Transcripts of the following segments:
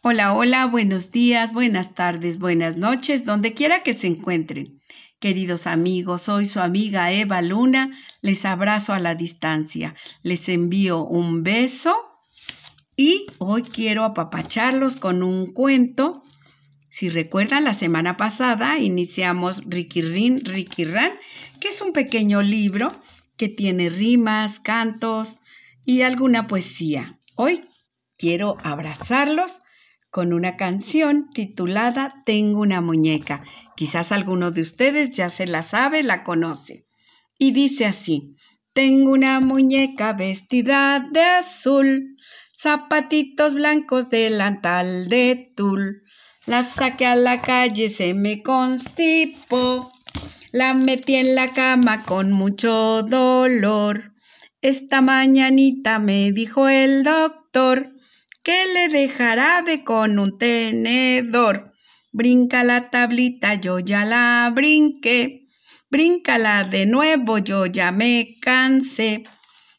Hola, hola, buenos días, buenas tardes, buenas noches, donde quiera que se encuentren. Queridos amigos, soy su amiga Eva Luna, les abrazo a la distancia, les envío un beso y hoy quiero apapacharlos con un cuento. Si recuerdan, la semana pasada iniciamos Ricky Ran, que es un pequeño libro que tiene rimas, cantos y alguna poesía. Hoy quiero abrazarlos con una canción titulada Tengo una muñeca. Quizás alguno de ustedes ya se la sabe, la conoce. Y dice así, Tengo una muñeca vestida de azul, zapatitos blancos, delantal de tul. La saqué a la calle, se me constipó. La metí en la cama con mucho dolor. Esta mañanita me dijo el doctor que le dejará de con un tenedor. Brinca la tablita, yo ya la brinqué. Bríncala de nuevo, yo ya me cansé.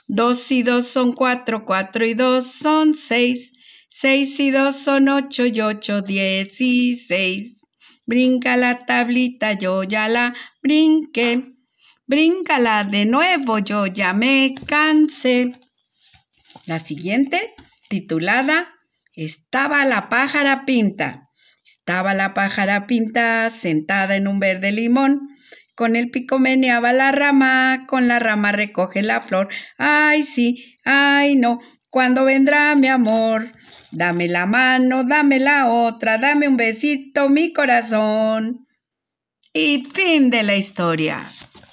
Dos y dos son cuatro, cuatro y dos son seis. Seis y dos son ocho y ocho dieciséis. Brinca la tablita, yo ya la brinqué. Bríncala de nuevo, yo ya me cansé. La siguiente titulada Estaba la pájara pinta. Estaba la pájara pinta sentada en un verde limón. Con el pico meneaba la rama, con la rama recoge la flor. Ay, sí, ay, no, ¿cuándo vendrá mi amor? Dame la mano, dame la otra, dame un besito, mi corazón. Y fin de la historia.